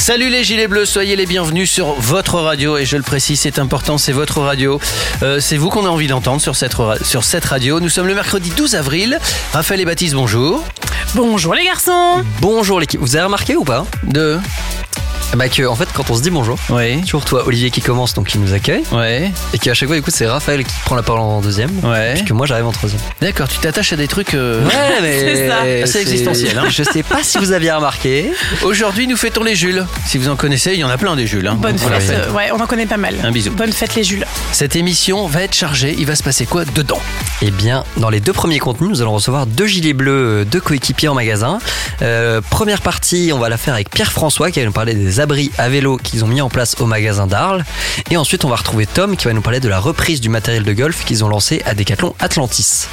Salut les gilets bleus, soyez les bienvenus sur votre radio et je le précise, c'est important, c'est votre radio. Euh, c'est vous qu'on a envie d'entendre sur cette, sur cette radio. Nous sommes le mercredi 12 avril. Raphaël et Baptiste, bonjour. Bonjour les garçons Bonjour l'équipe. Vous avez remarqué ou pas? De. Bah que en fait quand on se dit bonjour, Ouais. toujours toi Olivier qui commence donc qui nous accueille Ouais. et qu'à chaque fois du coup c'est Raphaël qui prend la parole en deuxième Ouais. puis que moi j'arrive en troisième. D'accord, tu t'attaches à des trucs. euh, Ouais mais C'est ça. Assez c'est- existentiel, hein. Je sais pas si vous aviez remarqué. Aujourd'hui, nous fêtons les Jules. Si vous en connaissez, il y en a plein des Jules. hein. Bonne On la fête. fête. euh, Ouais, on en connaît pas mal. Un bisou. Bonne fête les Jules. Cette émission va être chargée. Il va se passer quoi dedans? Eh bien dans les deux premiers contenus nous allons recevoir deux gilets bleus, euh, deux coéquipiers en magasin. Euh, première partie on va la faire avec Pierre François qui va nous parler des abris à vélo qu'ils ont mis en place au magasin d'Arles et ensuite on va retrouver Tom qui va nous parler de la reprise du matériel de golf qu'ils ont lancé à Decathlon Atlantis.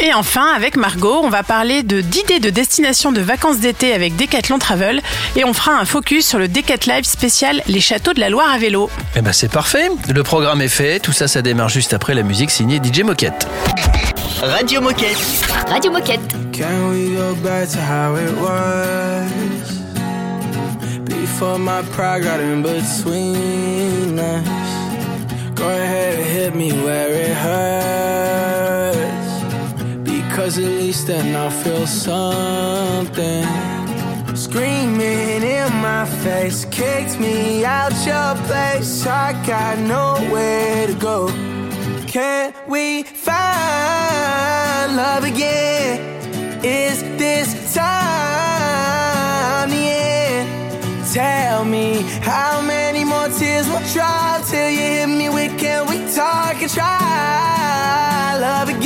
Et enfin, avec Margot, on va parler de d'idées de destination de vacances d'été avec Decathlon Travel et on fera un focus sur le Decat Live spécial Les Châteaux de la Loire à vélo. Eh ben c'est parfait. Le programme est fait. Tout ça, ça démarre juste après la musique signée DJ Moquette. Radio Moquette. Radio Moquette. Can we go back to how it was? Before my pride got in between us. Go ahead and hit me where it hurts. Because at least then I'll feel something. Screaming in my face, kicked me out your place. I got nowhere to go. Can we me. How many more tears will drop till you hit me? With can we talk and try. Love again?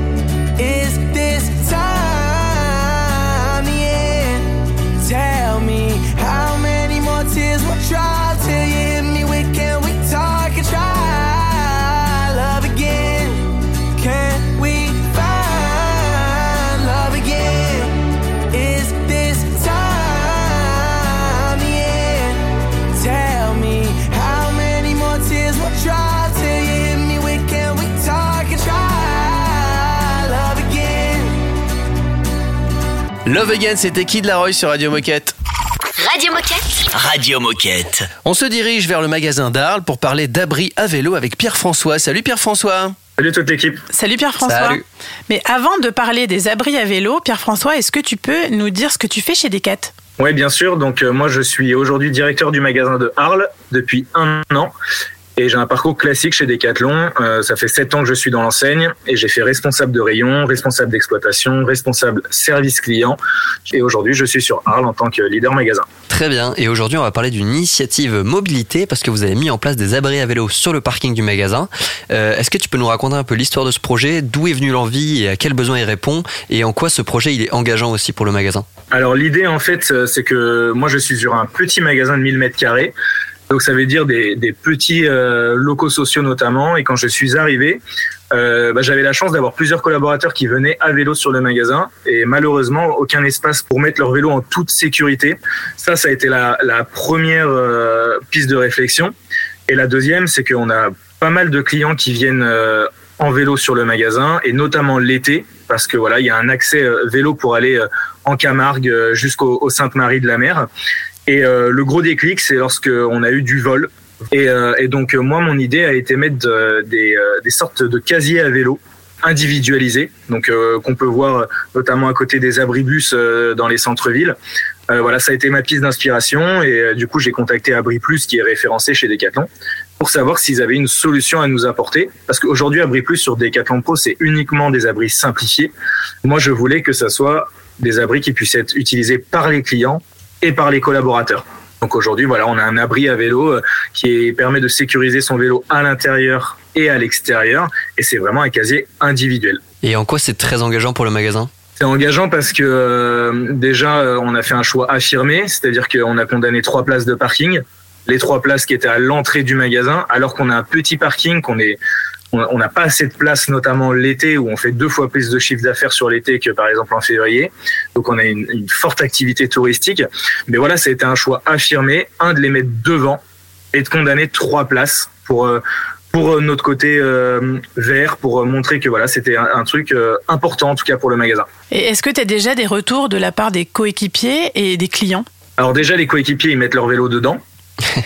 Love again? Can we find love again? Love again? C'était Kid Laroi sur Radio Moquette. Radio Moquette. Radio Moquette. On se dirige vers le magasin d'Arles pour parler d'abri à vélo avec Pierre-François. Salut Pierre-François. Salut toute l'équipe. Salut Pierre-François. Salut. Mais avant de parler des abris à vélo, Pierre-François, est-ce que tu peux nous dire ce que tu fais chez Decat? Oui, bien sûr. Donc euh, moi, je suis aujourd'hui directeur du magasin de Arles depuis un an. Et j'ai un parcours classique chez Decathlon. Euh, ça fait sept ans que je suis dans l'enseigne et j'ai fait responsable de rayon, responsable d'exploitation, responsable service client. Et aujourd'hui, je suis sur Arles en tant que leader magasin. Très bien, et aujourd'hui on va parler d'une initiative mobilité parce que vous avez mis en place des abris à vélo sur le parking du magasin. Euh, Est-ce que tu peux nous raconter un peu l'histoire de ce projet, d'où est venue l'envie et à quels besoins il répond? Et en quoi ce projet il est engageant aussi pour le magasin? Alors l'idée en fait, euh, c'est que moi je suis sur un petit magasin de 1000 mètres carrés. Donc ça veut dire des, des petits euh, locaux sociaux notamment. Et quand je suis arrivé, euh, bah, j'avais la chance d'avoir plusieurs collaborateurs qui venaient à vélo sur le magasin. Et malheureusement, aucun espace pour mettre leur vélo en toute sécurité. Ça, ça a été la, la première euh, piste de réflexion. Et la deuxième, c'est qu'on a pas mal de clients qui viennent euh, en vélo sur le magasin, et notamment l'été, parce que voilà, il y a un accès euh, vélo pour aller euh, en Camargue jusqu'au au Sainte-Marie de la Mer. Et euh, le gros déclic, c'est lorsque on a eu du vol. Et, euh, donc euh, moi, mon idée a été mettre de- des, sortes de casiers à vélo individualisés, donc qu'on peut voir notamment à côté des abribus dans les centres-villes. Voilà, ça a été ma piste d'inspiration et du coup j'ai contacté Abri Plus qui est référencé chez Decathlon pour savoir s'ils avaient une solution à nous apporter. Parce qu'aujourd'hui Abri Plus sur Decathlon Pro c'est uniquement des abris simplifiés. Moi je voulais que ça soit des abris qui puissent être utilisés par les clients et par les collaborateurs. Donc aujourd'hui, voilà, on a un abri à vélo euh, qui permet de sécuriser son vélo à l'intérieur et à l'extérieur, et c'est vraiment un casier individuel. Et en quoi c'est très engageant pour le magasin? C'est engageant parce que euh, déjà, euh, on a fait un choix affirmé, c'est-à-dire qu'on a condamné trois places de parking, les trois places qui étaient à l'entrée du magasin, alors qu'on a un petit parking, qu'on est on n'a pas assez de place, notamment l'été, où on fait deux fois plus de chiffre d'affaires sur l'été que par exemple en février. Donc on a une, une forte activité touristique. Mais voilà, ça a été un choix affirmé, un de les mettre devant et de condamner trois places pour euh, pour euh, notre côté euh, vert, pour euh, montrer que voilà, c'était un, un truc euh, important en tout cas pour le magasin. Et est-ce que tu as déjà des retours de la part des coéquipiers et des clients? Alors déjà, les coéquipiers, ils mettent leur vélo dedans.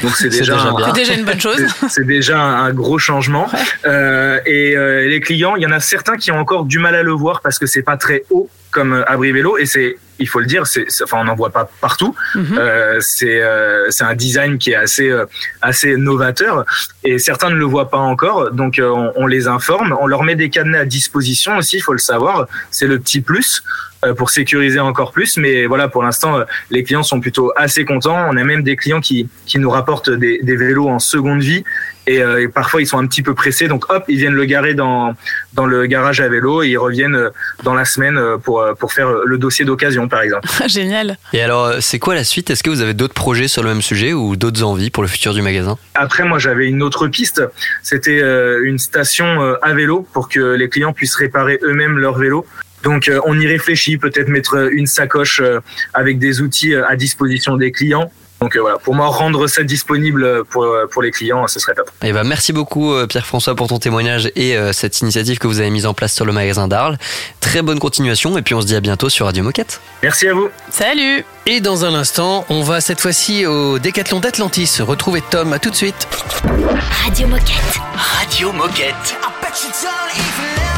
Donc c'est déjà, déjà un- déjà une bonne chose. C'est- déjà un un gros changement. Euh, et euh, les clients, il y en a certains qui ont encore du mal à le voir parce que c'est pas très haut comme euh, abri vélo et c'est, il faut le dire, c'est, enfin on n'en voit pas partout. Mhm. Euh, c'est, euh, c'est un design qui est assez, euh, assez novateur et certains ne le voient pas encore. Donc euh, on, on les informe, on leur met des cadenas à disposition aussi, il faut le savoir. C'est le petit plus pour sécuriser encore plus. Mais voilà, pour l'instant, euh, les clients sont plutôt assez contents. On a même des clients qui, qui nous rapportent des, des vélos en seconde vie. Et, euh, et parfois, ils sont un petit peu pressés. Donc, hop, ils viennent le garer dans, dans le garage à vélo et ils reviennent euh, dans la semaine euh, pour, euh, pour faire le dossier d'occasion, par exemple. Génial. Et alors, euh, c'est quoi la suite? Est-ce que vous avez d'autres projets sur le même sujet ou d'autres envies pour le futur du magasin? Après, moi, j'avais une autre piste. C'était euh, une station euh, à vélo pour que les clients puissent réparer eux-mêmes leur vélo. Donc, euh, on y réfléchit, peut-être mettre une sacoche euh, avec des outils euh, à disposition des clients. Donc euh, voilà, pour moi, rendre ça disponible pour, pour les clients, ce serait top. Eh ben, merci beaucoup Pierre-François pour ton témoignage et euh, cette initiative que vous avez mise en place sur le magasin d'Arles. Très bonne continuation et puis on se dit à bientôt sur Radio Moquette. Merci à vous. Salut Et dans un instant, on va cette fois-ci au Décathlon d'Atlantis retrouver Tom. À tout de suite. Radio Moquette. Radio Moquette. I bet you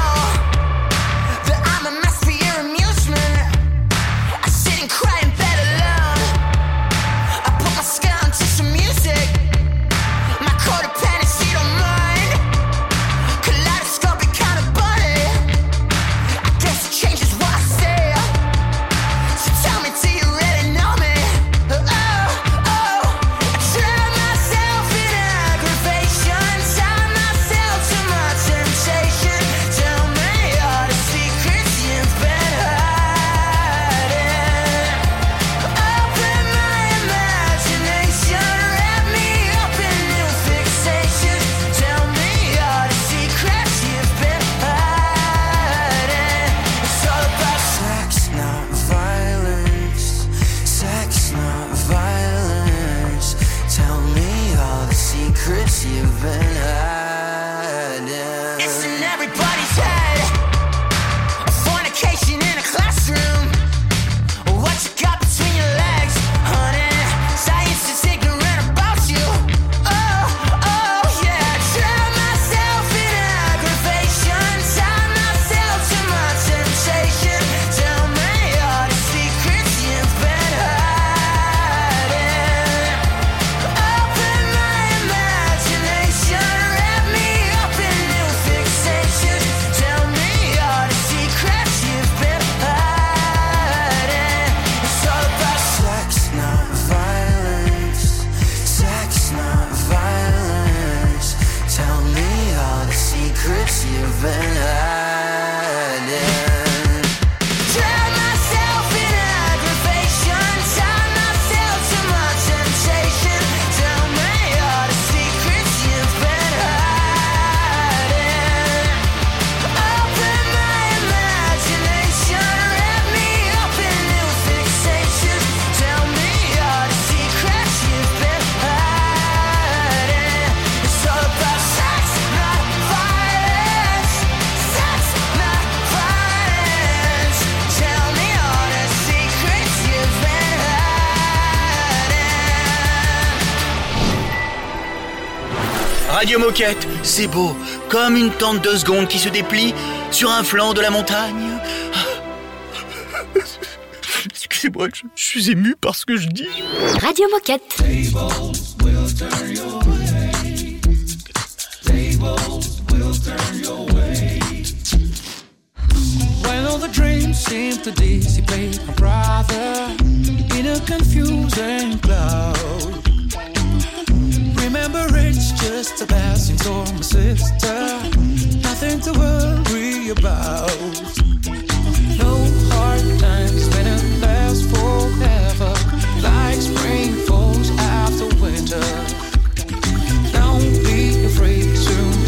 Moquette, c'est beau, comme une tente de seconde qui se déplie sur un flanc de la montagne. Excusez-moi, je, je suis ému par ce que je dis. Radio Moquette. When all the dreams seem to dissipate, my brother, in a confusing cloud. Remember, it's just a passing storm, my sister. Nothing to worry about. No hard times when it lasts forever, like spring falls after winter. Don't be afraid, soon the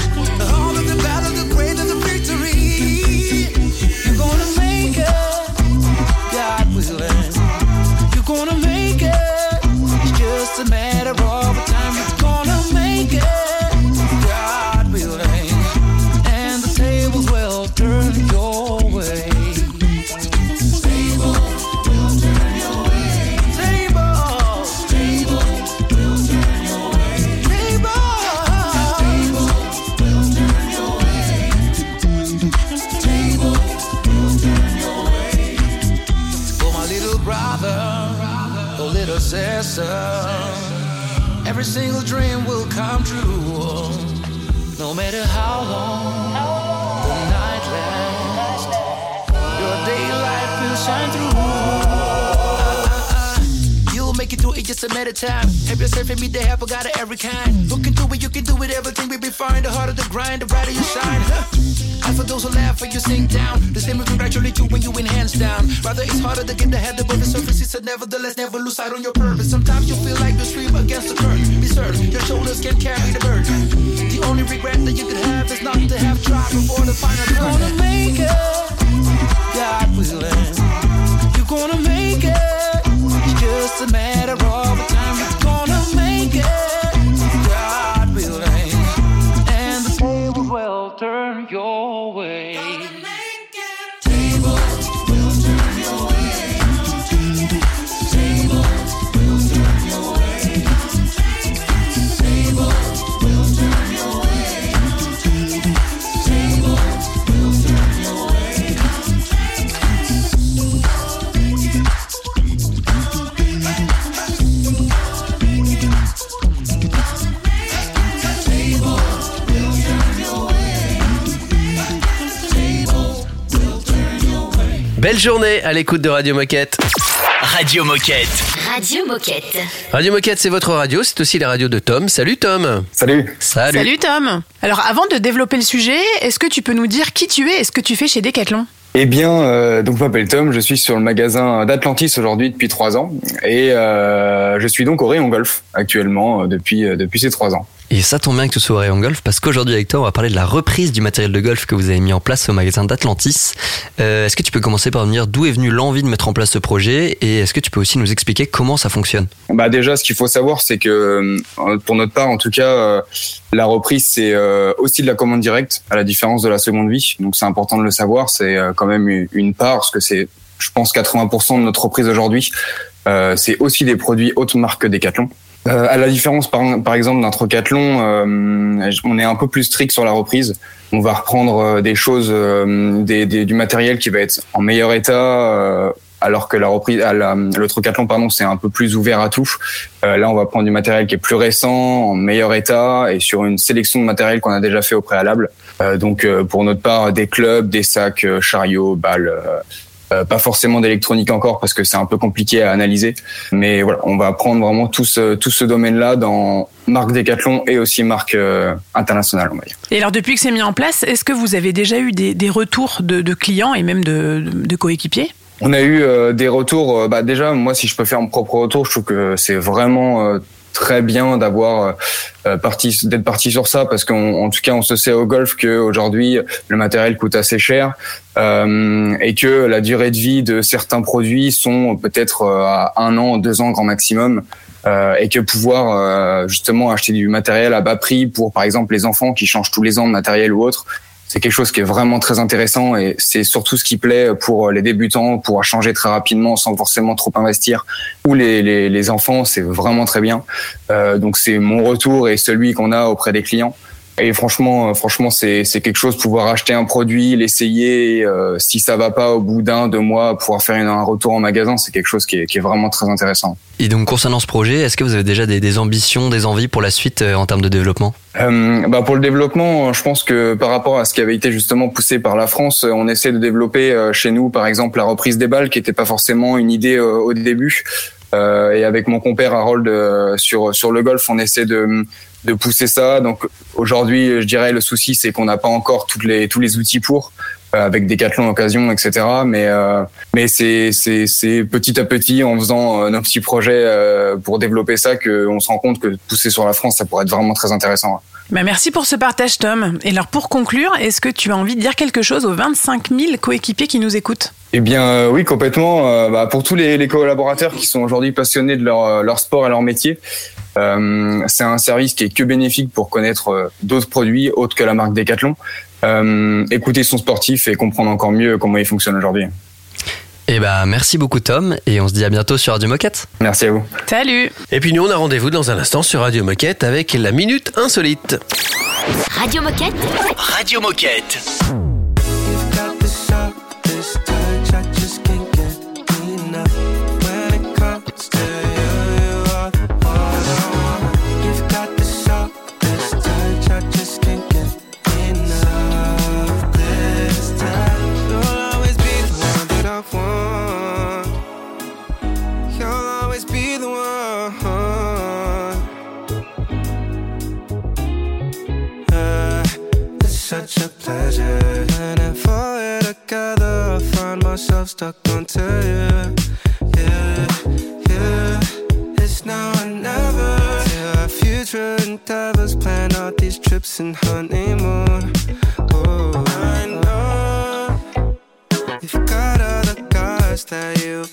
It's just a matter every single dream will come true. No matter how through it just a matter of time. Help yourself and meet the help, I got it every kind. Look into it, you can do it, everything will be fine. The harder the grind, the brighter you shine. And for those who laugh when you sink down, the same will congratulate you when you win hands down. Rather, it's harder to get the head above the surface. It's a nevertheless, never lose sight on your purpose. Sometimes you feel like you stream against the current. Be certain your shoulders can carry the burden. The only regret that you could have is not to have tried before the final turn. You're gonna make it, God willing. You're gonna make matter Belle journée à l'écoute de Radio Moquette. Radio Moquette. Radio Moquette. Radio Moquette, c'est votre radio, c'est aussi la radio de Tom. Salut Tom. Salut. Salut. Salut Tom. Alors avant de développer le sujet, est-ce que tu peux nous dire qui tu es et ce que tu fais chez Decathlon? Eh bien, euh, donc je m'appelle Tom, je suis sur le magasin d'Atlantis aujourd'hui depuis trois ans et euh, je suis donc au rayon golf actuellement euh, depuis depuis ces trois ans. Et ça tombe bien que tu sois rayon golf parce qu'aujourd'hui avec toi, on va parler de la reprise du matériel de golf que vous avez mis en place au magasin d'Atlantis. Euh, est-ce que tu peux commencer par me dire d'où est venue l'envie de mettre en place ce projet et est-ce que tu peux aussi nous expliquer comment ça fonctionne? Bah déjà, ce qu'il faut savoir, c'est que euh, pour notre part, en tout cas, euh, la reprise c'est aussi de la commande directe, à la différence de la seconde vie. Donc c'est important de le savoir. C'est quand même une- part parce que c'est, je pense, 80% de notre reprise aujourd'hui. C'est aussi des produits haute marque Decathlon. Euh, à la différence, par, par exemple, d'un trocathlon, euh, on est un peu plus strict sur la reprise. On va reprendre euh, des choses, euh, des, des- du matériel qui va être en meilleur état, euh, alors que la reprise, à la- le trocathlon, pardon, c'est un peu plus ouvert à tout. Là, on va prendre du matériel qui est plus récent, en meilleur état et sur une sélection de matériel qu'on a déjà fait au préalable. Donc, pour notre part, des clubs, des sacs, chariots, balles. Euh, pas forcément d'électronique encore parce que c'est un peu compliqué à analyser. Mais voilà, on va prendre vraiment tout ce, tout ce domaine-là dans marque Decathlon et aussi marque euh, internationale, on va dire. Et alors, depuis que c'est mis en place, est-ce que vous avez déjà eu des, des retours de, de clients et même de, coéquipiers? On a eu euh, des retours. euh, bah déjà, moi, si je peux faire mon propre retour, je trouve que c'est vraiment très bien d'avoir euh, parti, d'être parti sur ça, parce qu'en en tout cas, on se sait au golf que aujourd'hui, le matériel coûte assez cher euh, et que la durée de vie de certains produits sont peut-être euh, à un an, deux ans grand maximum. Euh, et que pouvoir euh, justement acheter du matériel à bas prix pour par exemple les enfants qui changent tous les ans de matériel ou autre c'est quelque chose qui est vraiment très intéressant et c'est surtout ce qui plaît pour les débutants, pour changer très rapidement sans forcément trop investir. Ou les, les, les enfants, c'est vraiment très bien. Euh, donc c'est mon retour et celui qu'on a auprès des clients. Et franchement, euh, franchement, c'est c'est quelque chose pouvoir acheter un produit, l'essayer. euh, si ça va pas au bout d'un, deux mois, pouvoir faire une- un retour en magasin, c'est quelque chose qui est, qui est vraiment très intéressant. Et donc concernant ce projet, est-ce que vous avez déjà des, des ambitions, des envies pour la suite euh, en termes de développement? Euh, bah pour le développement, je pense que par rapport à ce qui avait été justement poussé par la France, on essaie de développer euh, chez nous, par exemple, la reprise des balles, qui n'était pas forcément une idée euh, au début. Euh, et avec mon compère Harold euh, sur sur le golf, on essaie de de pousser ça. Donc aujourd'hui, je dirais le souci, c'est qu'on n'a pas encore toutes les tous les outils pour euh, avec Decathlon occasion, etc. Mais euh, mais c'est c'est c'est petit à petit en faisant euh, nos petits projets euh, pour développer ça que on se rend compte que pousser sur la France, ça pourrait être vraiment très intéressant. Bah, Merci pour ce partage, Tom. Et alors, pour conclure, est-ce que tu as envie de dire quelque chose aux 25 000 coéquipiers qui nous écoutent? Eh bien, euh, oui, complètement. Euh, bah, pour tous les, les collaborateurs qui sont aujourd'hui passionnés de leur, leur sport et leur métier, c'est un service qui est que bénéfique pour connaître euh, d'autres produits autres que la marque Decathlon. Euh, écouter son sportif et comprendre encore mieux comment il fonctionne aujourd'hui. Eh ben merci beaucoup Tom et on se dit à bientôt sur Radio Moquette. Merci à vous. Salut Et puis nous, on a rendez-vous dans un instant sur Radio Moquette avec la Minute Insolite. Radio Moquette. Radio Moquette. got such a pleasure. Whenever we're together, I find myself stuck onto you. Yeah, yeah. It's now or never. Till our future endeavors plan out these trips and honeymoon. Oh, I know you've got other guys that you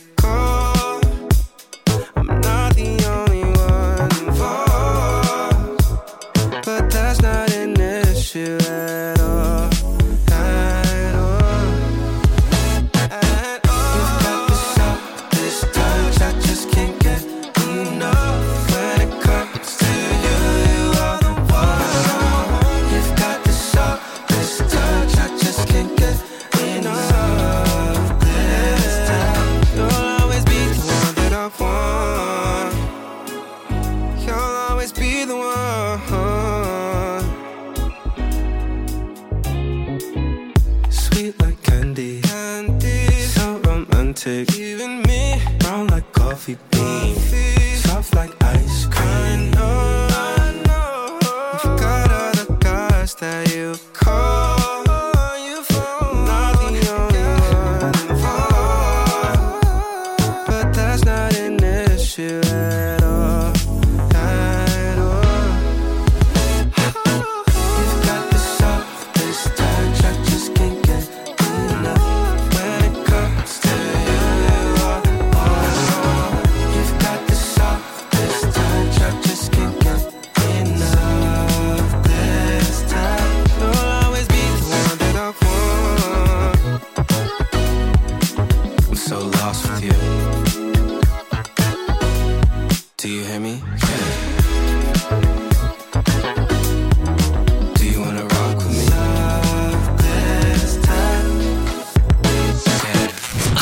candy, candy, so romantic. Even me, brown like coffee beans, soft like ice cream.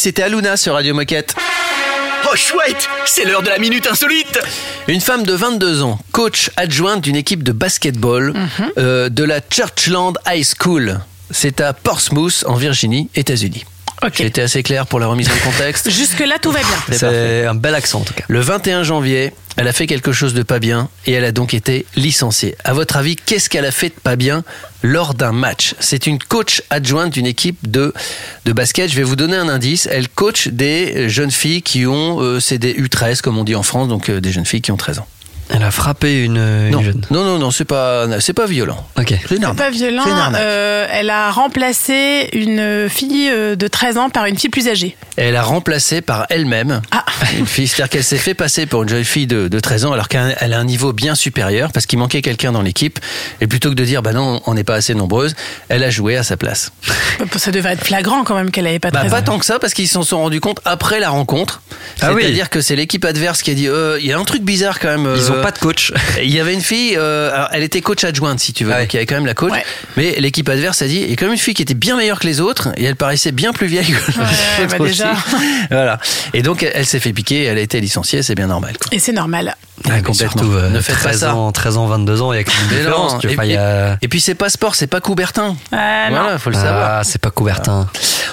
C'était Aluna sur Radio Moquette. Oh chouette, c'est l'heure de la minute insolite. Une femme de 22 ans, coach adjointe d'une équipe de basketball Mhm. euh, de la Churchland High School. C'est à Portsmouth, en Virginie, États-Unis. Ok. J'ai été assez clair pour la remise en contexte. Jusque-là, tout va bien. C'est un bel accent en tout cas. Le 21 janvier, elle a fait quelque chose de pas bien et elle a donc été licenciée. À votre avis, qu'est-ce qu'elle a fait de pas bien lors d'un match? C'est une coach adjointe d'une équipe de, de basket. Je vais vous donner un indice. Elle coach des jeunes filles qui ont, euh, c'est des U13 comme on dit en France, donc euh, des jeunes filles qui ont 13 ans. Elle a frappé une, une non, jeune. non, non, non, c'est pas, c'est pas violent. Ok. C'est pas violent. Euh, elle a remplacé une fille euh, de 13 ans par une fille plus âgée. Elle a remplacé par elle-même Ah. une fille. C'est-à-dire qu'elle s'est fait passer pour une jeune fille de, de 13 ans alors qu'elle elle a un niveau bien supérieur parce qu'il manquait quelqu'un dans l'équipe. Et plutôt que de dire, bah non, on n'est pas assez nombreuses, elle a joué à sa place. Ça devait être flagrant quand même qu'elle avait pas Bah, 13 pas tant que ça parce qu'ils s'en sont rendus compte après la rencontre. Ah oui. C'est-à-dire que c'est l'équipe adverse qui a dit, euh, il y a un truc bizarre quand même. Ils euh, ont pas de coach. Il y avait une fille, euh, alors, elle était coach adjointe si tu veux, Ouais. donc il y avait quand même la coach. Ouais. Mais l'équipe adverse a dit, et comme une fille qui était bien meilleure que les autres, et elle paraissait bien plus vieille que les Ouais, autres bah, déjà. Voilà. Et donc elle, elle s'est fait piquer, elle a été licenciée, c'est bien normal. Quoi. Et c'est normal. Ouais, Surtout, euh, ne faites pas 13 ça. ans, 13 ans, 22 ans, il y a quand même une différence. tu vois, et, enfin, il y a- et puis c'est pas sport, c'est pas Coubertin. Euh, non. voilà, faut le savoir. Ah, c'est pas Coubertin.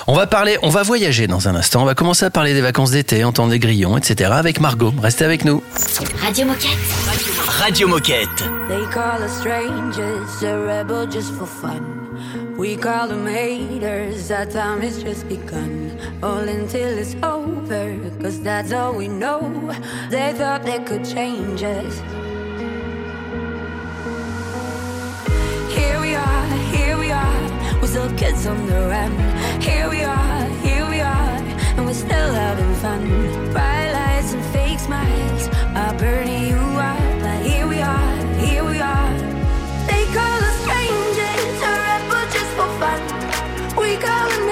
On va parler, on va voyager dans un instant. On va commencer à parler des vacances d'été, entendre des grillons, etc. avec Margot. Restez avec nous. Radio Moquette. Radio Moquette. They call us strangers, a rebel just for fun. We call them haters, our time has just begun. All until it's over, cause that's all we know. They thought they could change us. Here we are, here we are, we're still kids on the run. Here we are, here we are, and we're still having fun. Bright lights and fake smiles are burning you calling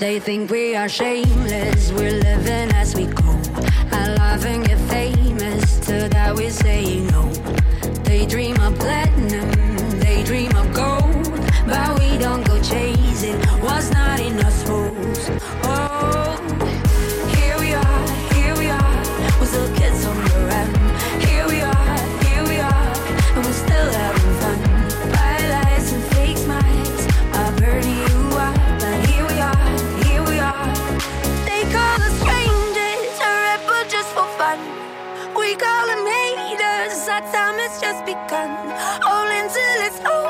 They think we are shameless. We're living as we go. I love and get famous. To that we're saying begun. All until it's over. Oh,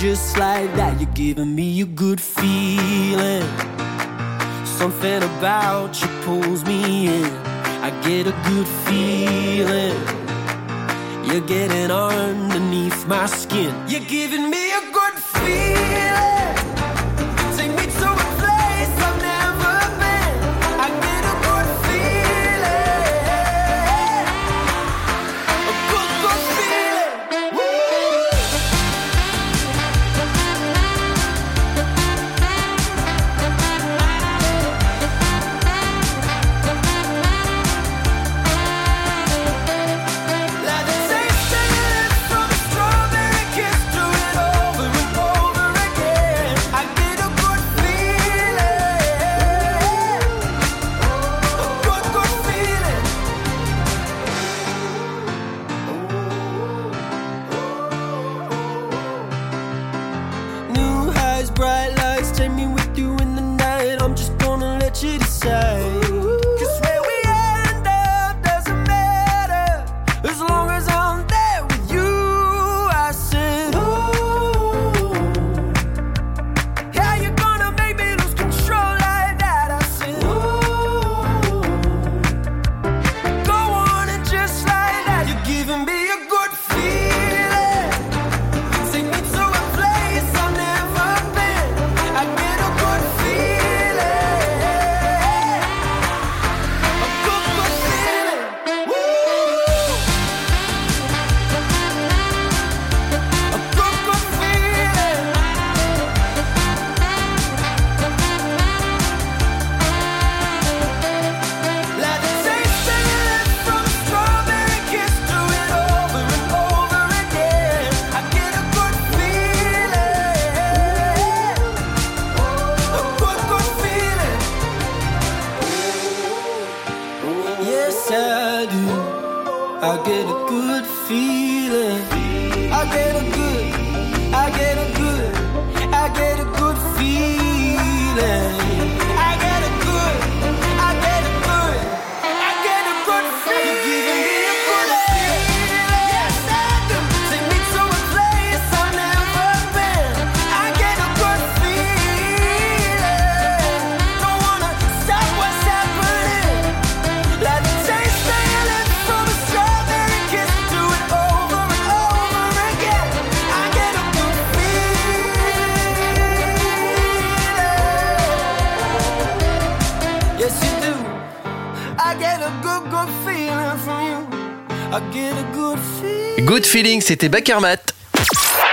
just like that. You're giving me a good feeling. Something about you pulls me in. I get a good feeling. You're getting underneath my skin. You're giving me feeling. C'était Bakermat.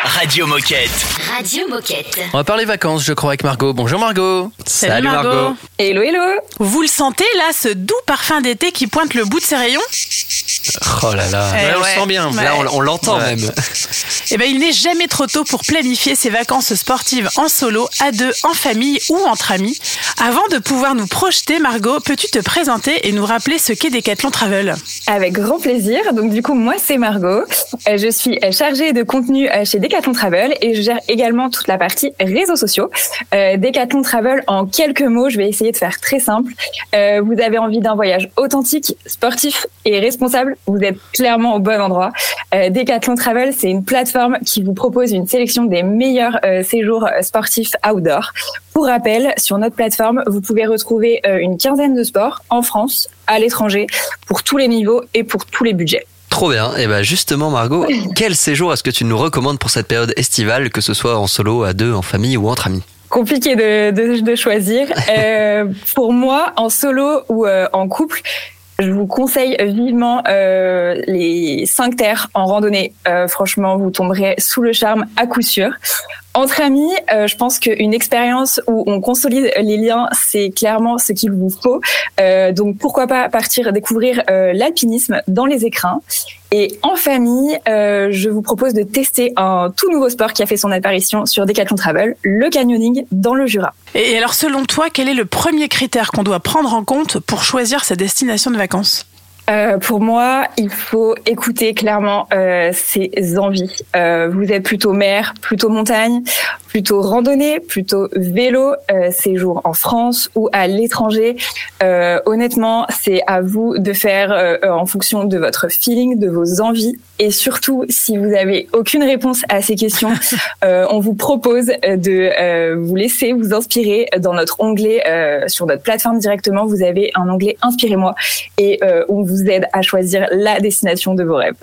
Radio Moquette. Radio Moquette. On va parler vacances, je crois, avec Margot. Bonjour Margot. Salut, Margot. Hello, hello Vous le sentez là, ce doux parfum d'été qui pointe le bout de ses rayons? Oh là là. Eh Ouais, on le sent bien. Ouais. Là, on, on l'entend Ouais. même. Eh ben, il n'est jamais trop tôt pour planifier ses vacances sportives en solo, à deux, en famille ou entre amis. Avant de pouvoir nous projeter, Margot, peux-tu te présenter et nous rappeler ce qu'est Decathlon Travel? Avec grand plaisir. Donc du coup, moi c'est Margot. Euh, Je suis euh, chargée de contenu euh, chez Decathlon Travel et je gère également toute la partie réseaux sociaux. Decathlon Travel, en quelques mots, je vais essayer de faire très simple. Vous avez envie d'un voyage authentique, sportif et responsable, vous êtes clairement au bon endroit. Decathlon Travel, c'est une plateforme qui vous propose une sélection des meilleurs euh, séjours euh, sportifs outdoor. Pour rappel, sur notre plateforme, vous pouvez retrouver euh, une quinzaine de sports en France, à l'étranger, pour tous les niveaux et pour tous les budgets. Trop bien. Et ben justement, Margot, quel séjour est-ce que tu nous recommandes pour cette période estivale, que ce soit en solo, à deux, en famille ou entre amis? Compliqué de, de, de choisir. Euh, pour moi, en solo ou euh, en couple, je vous conseille vivement euh, les cinq terres en randonnée. Euh, franchement, vous tomberez sous le charme à coup sûr. Entre amis, euh, je pense qu'une expérience où on consolide les liens, c'est clairement ce qu'il vous faut. Euh, donc pourquoi pas partir découvrir euh, l'alpinisme dans les écrins. Et en famille, euh, je vous propose de tester un tout nouveau sport qui a fait son apparition sur Decathlon Travel, le canyoning dans le Jura. Et alors, selon toi, quel est le premier critère qu'on doit prendre en compte pour choisir sa destination de vacances? Euh, pour moi, il faut écouter clairement euh, ses envies. Euh, vous êtes plutôt mer, plutôt montagne, plutôt randonnée, plutôt vélo, euh, séjour en France ou à l'étranger. Euh, honnêtement, c'est à vous de faire euh, en fonction de votre feeling, de vos envies. Et surtout, si vous avez aucune réponse à ces questions, euh, on vous propose de euh, vous laisser vous inspirer dans notre onglet euh, sur notre plateforme directement. Vous avez un onglet Inspirez-moi et euh, on vous aide à choisir la destination de vos rêves.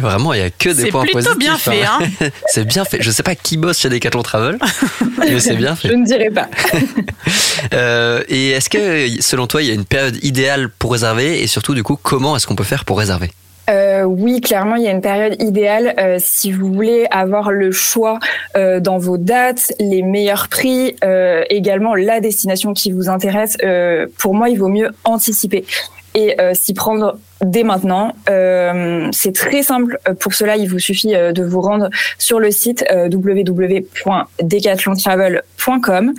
Vraiment, il y a que des C'est points plutôt positifs. bien fait, hein. c'est bien fait. Je sais pas qui bosse chez Decathlon Travel, mais c'est bien Je fait. ne dirais pas. Euh, et est-ce que, selon toi, il y a une période idéale pour réserver? Et surtout, du coup, comment est-ce qu'on peut faire pour réserver? Euh, oui, clairement, il y a une période idéale euh, si vous voulez avoir le choix euh, dans vos dates, les meilleurs prix, euh, également la destination qui vous intéresse. Euh, pour moi, il vaut mieux anticiper et euh, s'y prendre dès maintenant. Euh, c'est très simple. Pour cela, il vous suffit euh, de vous rendre sur le site www.decathlontravel.com.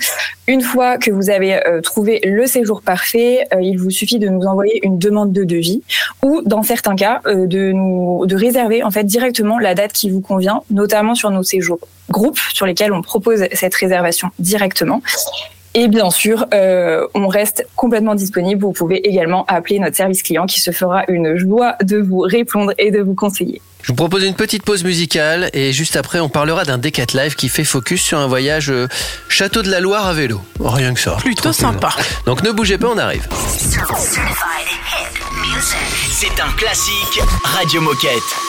Une fois que vous avez trouvé le séjour parfait, il vous suffit de nous envoyer une demande de devis ou, dans certains cas, de nous de réserver en fait directement la date qui vous convient, notamment sur nos séjours groupes sur lesquels on propose cette réservation directement. Et bien sûr, euh, on reste complètement disponible. Vous pouvez également appeler notre service client qui se fera une joie de vous répondre et de vous conseiller. Je vous propose une petite pause musicale et juste après on parlera d'un Decat Live qui fait focus sur un voyage euh, Château de la Loire à vélo. Rien que ça. Plutôt sympa. Donc ne bougez pas, on arrive. C'est un classique Radio Moquette.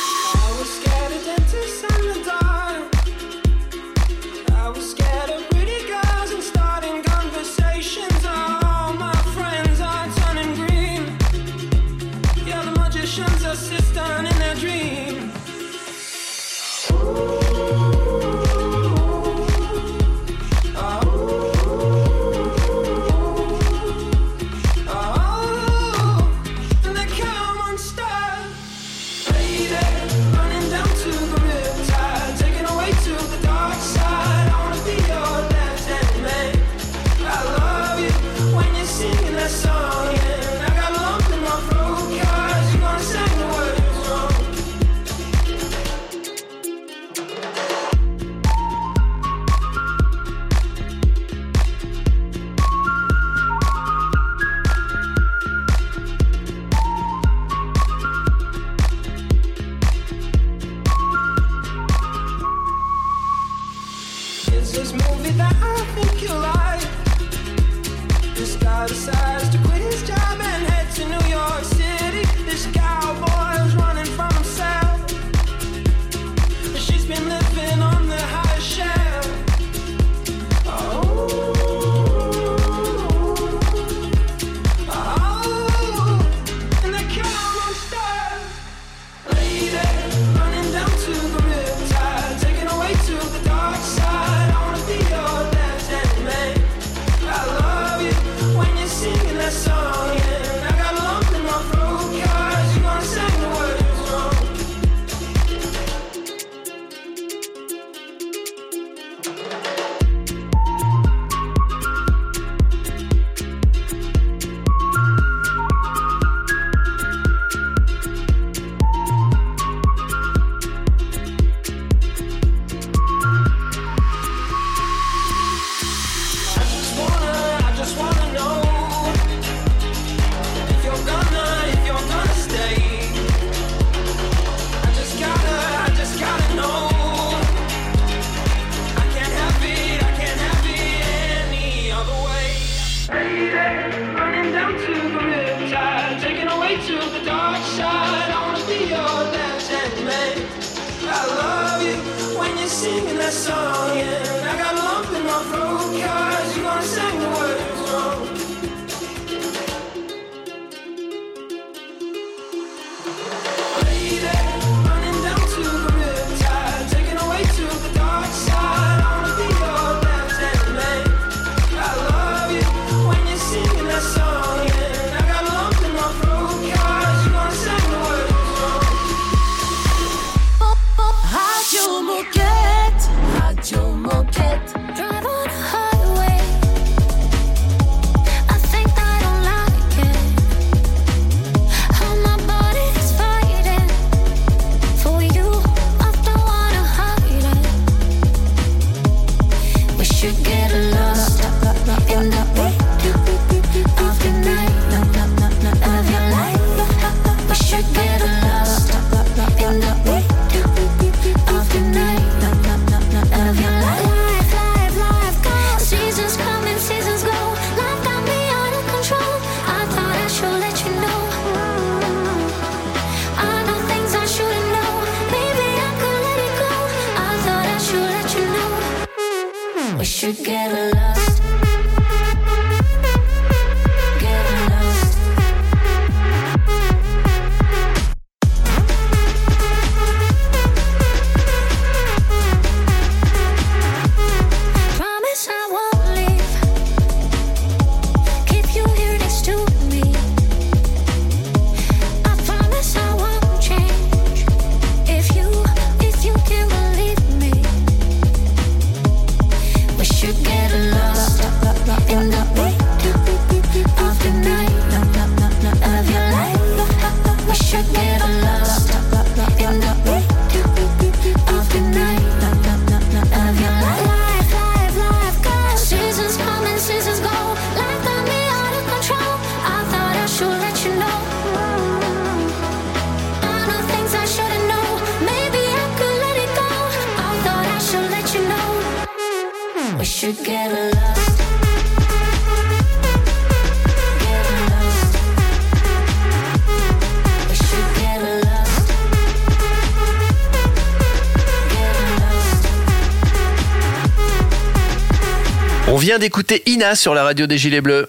vient d'écouter Ina sur la radio des Gilets Bleus.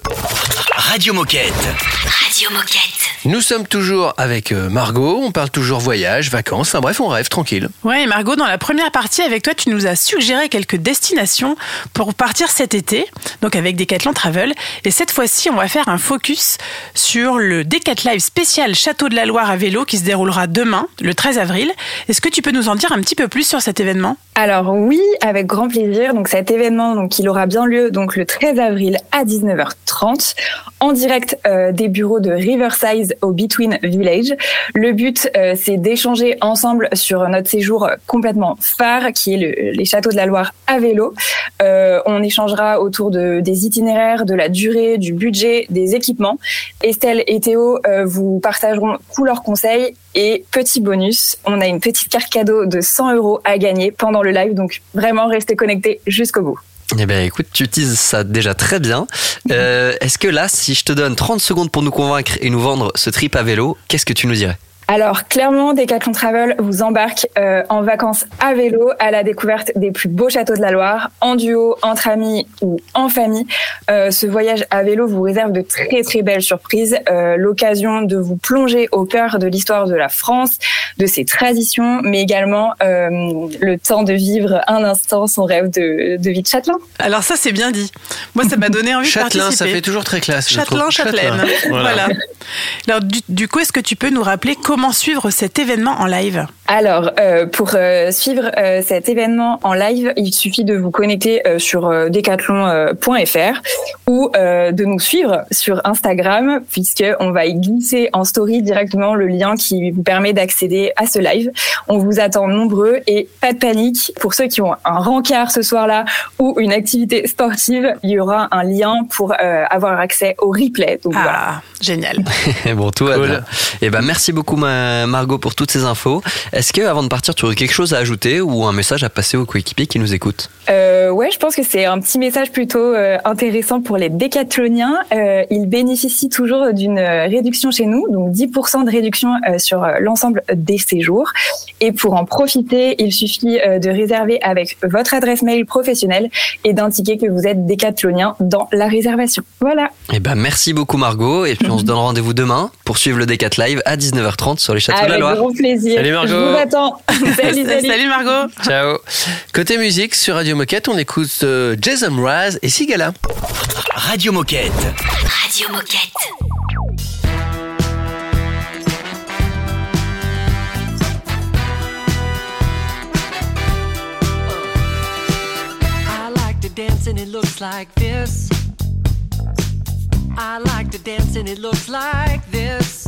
Radio Moquette. Radio Moquette. Nous sommes toujours avec euh, Margot, on parle toujours voyage, vacances, enfin bref, on rêve tranquille. Ouais, Margot, dans la première partie avec toi, tu nous as suggéré quelques destinations pour partir cet été, donc avec Decathlon Travel. Et cette fois-ci, on va faire un focus sur le Decathlon Live spécial Château de la Loire à vélo qui se déroulera demain, le 13 avril. Est-ce que tu peux nous en dire un petit peu plus sur cet événement? Alors oui, avec grand plaisir. Donc cet événement, donc il aura bien lieu donc le 13 avril à 19h30 en direct euh, des bureaux de Riverside au Between Village. Le but, euh, c'est d'échanger ensemble sur notre séjour complètement phare, qui est le, les châteaux de la Loire à vélo. Euh, on échangera autour de, des itinéraires, de la durée, du budget, des équipements. Estelle et Théo euh, vous partageront tous leurs conseils. Et petit bonus, on a une petite carte cadeau de 100 euros à gagner pendant le live, donc vraiment restez connectés jusqu'au bout. Eh bien, écoute, tu utilises ça déjà très bien. Euh, Est-ce que là, si je te donne 30 secondes pour nous convaincre et nous vendre ce trip à vélo, qu'est-ce que tu nous dirais? Alors clairement, Decathlon Travel vous embarque euh, en vacances à vélo à la découverte des plus beaux châteaux de la Loire, en duo, entre amis ou en famille. Euh, ce voyage à vélo vous réserve de très très belles surprises, euh, l'occasion de vous plonger au cœur de l'histoire de la France, de ses traditions, mais également euh, le temps de vivre un instant son rêve de, de vie de châtelain. Alors ça, c'est bien dit. Moi, ça m'a donné envie de Châtelain, participer. ça fait toujours très classe. Châtelain. Châtelaine. Voilà. Alors, du, du coup, est-ce que tu peux nous rappeler comment suivre cet événement en live Alors, euh, pour euh, suivre euh, cet événement en live, il suffit de vous connecter euh, sur euh, decathlon.fr ou euh, de nous suivre sur Instagram, puisque on va y glisser en story directement le lien qui vous permet d'accéder à ce live. On vous attend nombreux et pas de panique. Pour ceux qui ont un rencard ce soir-là ou une activité sportive, il y aura un lien pour euh, avoir accès au replay. Donc voilà. Ah, génial. bon, tout va Cool. bien. Eh ben, merci beaucoup, ma- Margot, pour toutes ces infos. Est-ce que, avant de partir, tu aurais quelque chose à ajouter ou un message à passer aux coéquipiers qui nous écoutent? Euh, ouais, je pense que c'est un petit message plutôt euh, intéressant pour les décathloniens. Euh, ils bénéficient toujours d'une euh, réduction chez nous, donc 10% de réduction euh, sur euh, l'ensemble des séjours. Et pour en profiter, il suffit euh, de réserver avec votre adresse mail professionnelle et d'indiquer que vous êtes décathlonien dans la réservation. Voilà. Eh ben, merci beaucoup, Margot. Et puis, on se donne rendez-vous demain pour suivre le Décat Live à 19h30 sur les châteaux de la Avec Loire. grand plaisir. Salut, Margot. Je vous attends. salut, salut. Salut Margot. Ciao. Côté musique, sur Radio Moquette, on écoute euh, Jason Mraz et Sigala. Radio Moquette. Radio Moquette. I like to dance and it looks like this. I like to dance and it looks like this.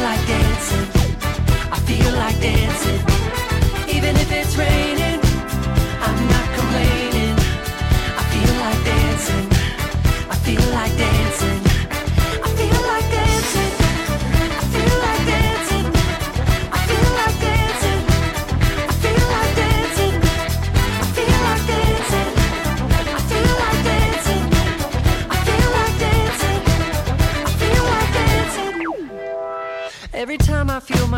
I feel like dancing. I feel like dancing. Even if it's raining, I'm not complaining. I feel like dancing. I feel like dancing.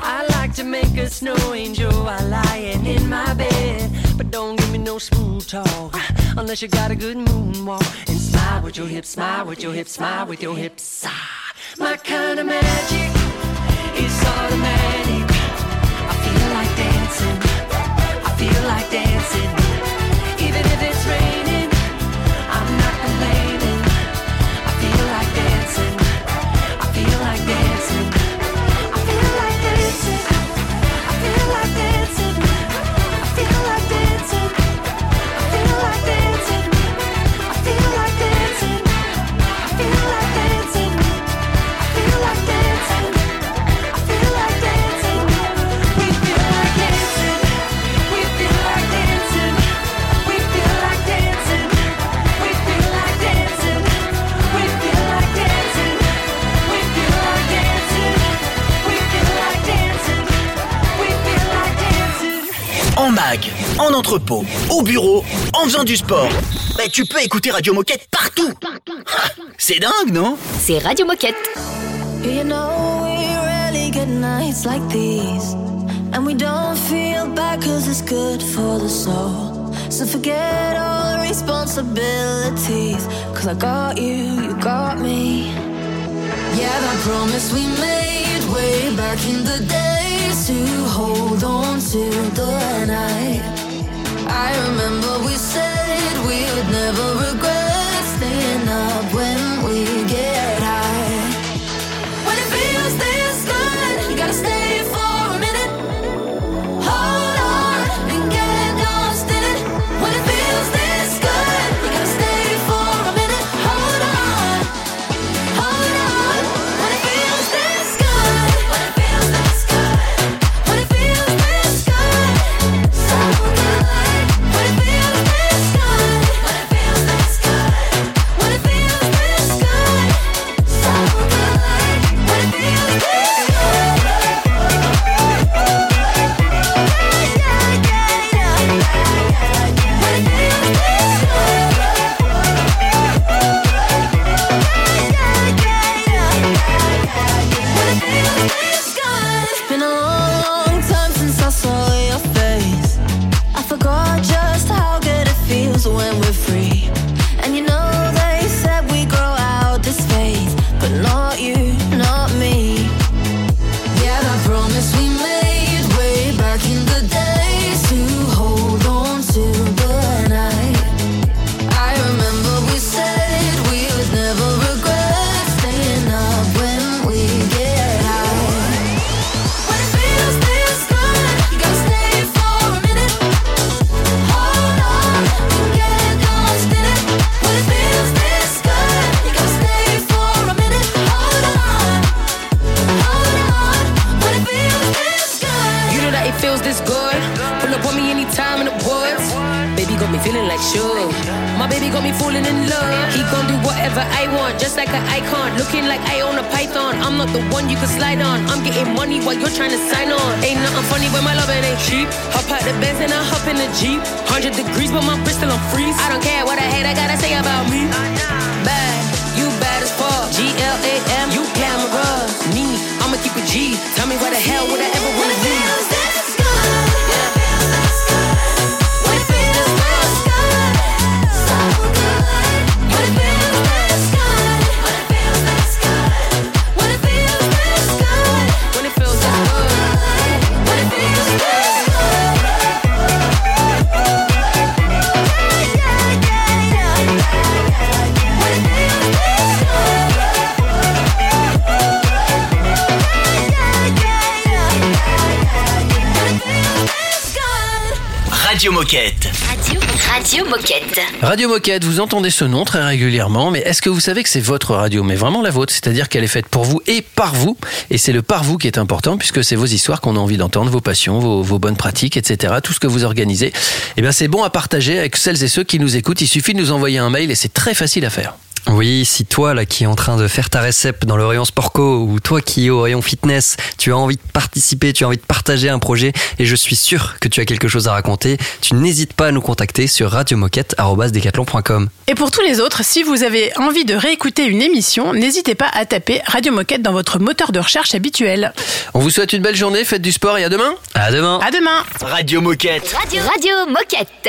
I like to make a snow angel while lying in my bed. But don't give me no smooth talk unless you got a good moonwalk. And smile with your hips, smile with your hips, smile with your hips. Ah, my kind of magic is automatic. I feel like dancing. I feel like dancing. En entrepôt, au bureau, en faisant du sport. Bah, tu peux écouter Radio Moquette partout. Ah, C'est dingue, non? C'est Radio Moquette. You know we rarely get nights like these And we don't feel bad cause it's good for the soul So forget all the responsibilities Cause I got you, you got me Yeah, that promise we made way back in the day to hold on to the night. I remember we said we would never regret staying up when we get feeling like sure. My baby got me falling in love. He gon' do whatever I want, just like an icon. Looking like I own a python. I'm not the one you can slide on. I'm getting money while you're trying to sign on. Ain't nothing funny when my loving ain't cheap. Hop out the Benz and I hop in the Jeep. 100 degrees, but my still on freeze. I don't care what I hate, I gotta say about me. Bad, you bad as fuck. G Radio Moquette. Radio, Radio Moquette. Radio Moquette, vous entendez ce nom très régulièrement, mais est-ce que vous savez que c'est votre radio, mais vraiment la vôtre, c'est-à-dire qu'elle est faite pour vous et par vous, et c'est le par vous qui est important, puisque c'est vos histoires qu'on a envie d'entendre, vos passions, vos, vos bonnes pratiques, etc., tout ce que vous organisez. Eh bien, c'est bon à partager avec celles et ceux qui nous écoutent. Il suffit de nous envoyer un mail et c'est très facile à faire. Oui, si toi là qui est en train de faire ta récep dans le rayon Sportco ou toi qui est au rayon fitness, tu as envie de participer, tu as envie de partager un projet et je suis sûr que tu as quelque chose à raconter, tu n'hésites pas à nous contacter sur radiomoquette@decathlon.com. Et pour tous les autres, si vous avez envie de réécouter une émission, n'hésitez pas à taper Radio Moquette dans votre moteur de recherche habituel. On vous souhaite une belle journée, faites du sport et à demain. À demain. À demain. Radio Moquette. Radio, Radio Moquette.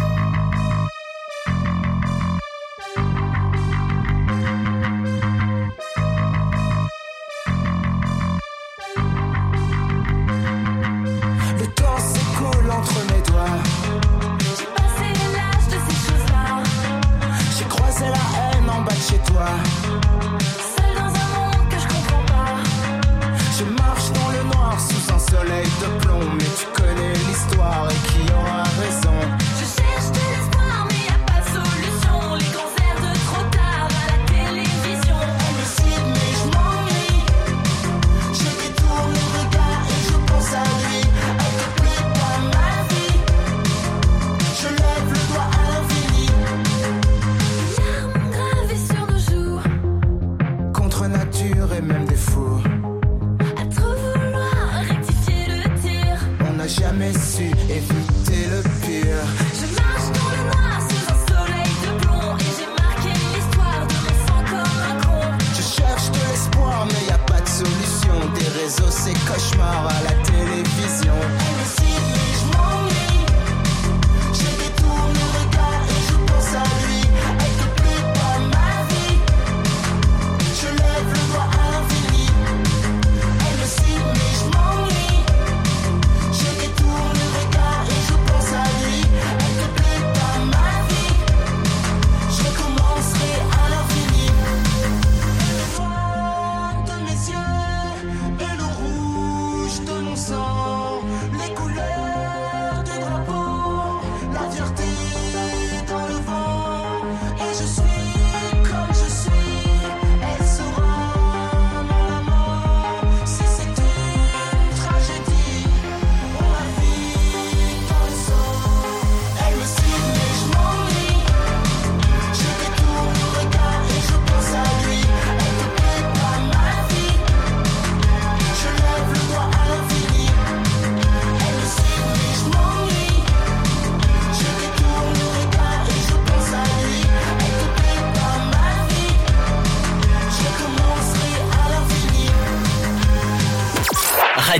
Jamais éviter le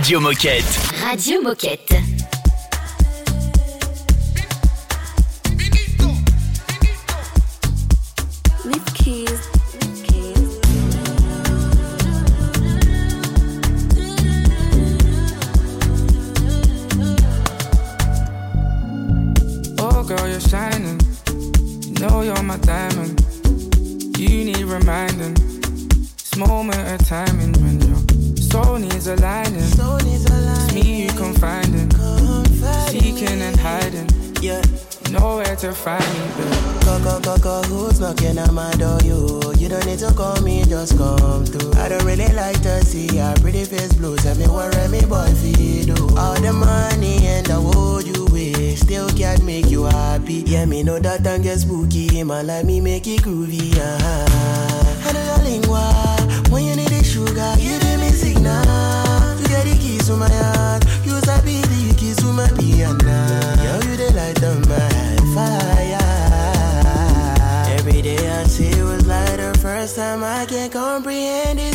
Radio Moquette. Radio Moquette. With keys. Oh, girl, you're shining. You know you're my diamond. You need reminding. This moment of timing when your soul needs aligning. It's me you can find confiding. Seeking and hiding. Yeah. Nowhere to find me, babe. Go, go, go, go, who's knocking at my door? You, you don't need to call me, just come through. I don't really like to see your pretty face blue. Tell me what me boy feel do. All the money and the world you wish still can't make you happy. Yeah, me know that and get spooky. Man, like me make it groovy. Uh-huh. I know your lingua. When you need the sugar, give to my heart. You sabi the keys to my piano. Yo, you the light of my fire. Every day I see it was the first time I can comprehend these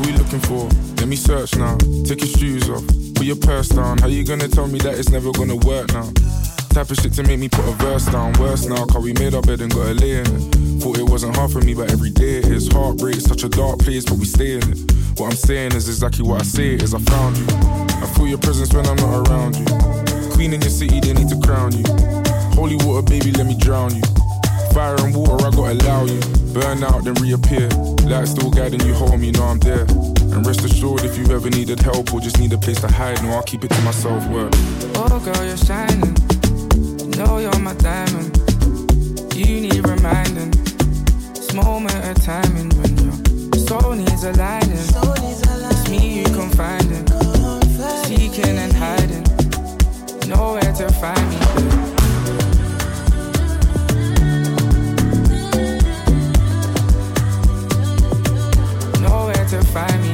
we looking for? Let me search now. Take your shoes off, put your purse down. How you gonna tell me that it's never gonna work now? Type of shit to make me put a verse down. Worse now, cause we made our bed and got a lay in it. Thought it wasn't hard for me, but every day it is. Heartbreak, such a dark place, but we stay in it. What I'm saying is exactly what I say is. I found you. I feel your presence when I'm not around you. Queen in your city, they need to crown you. Holy water, baby, let me drown you. Fire and water, I gotta allow you. Burn out, then reappear. Light still guiding you home, you know I'm there. And rest assured, if you ever needed help or just need a place to hide, no, I'll keep it to myself. Word. Oh, girl, you're shining. Know you're my diamond. You need reminding. This moment of timing when your soul needs aligning. It's me you can it. Seeking and hiding. Nowhere to find me. Nowhere to find me.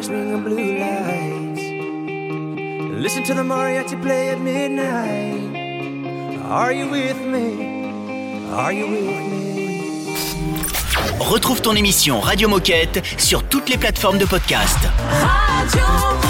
Margaritas by swinging blue lights. Listen to the mariachi play at midnight. Are you with me? Are you with me? Retrouve ton émission Radio Moquette sur toutes les plateformes de podcast. Radio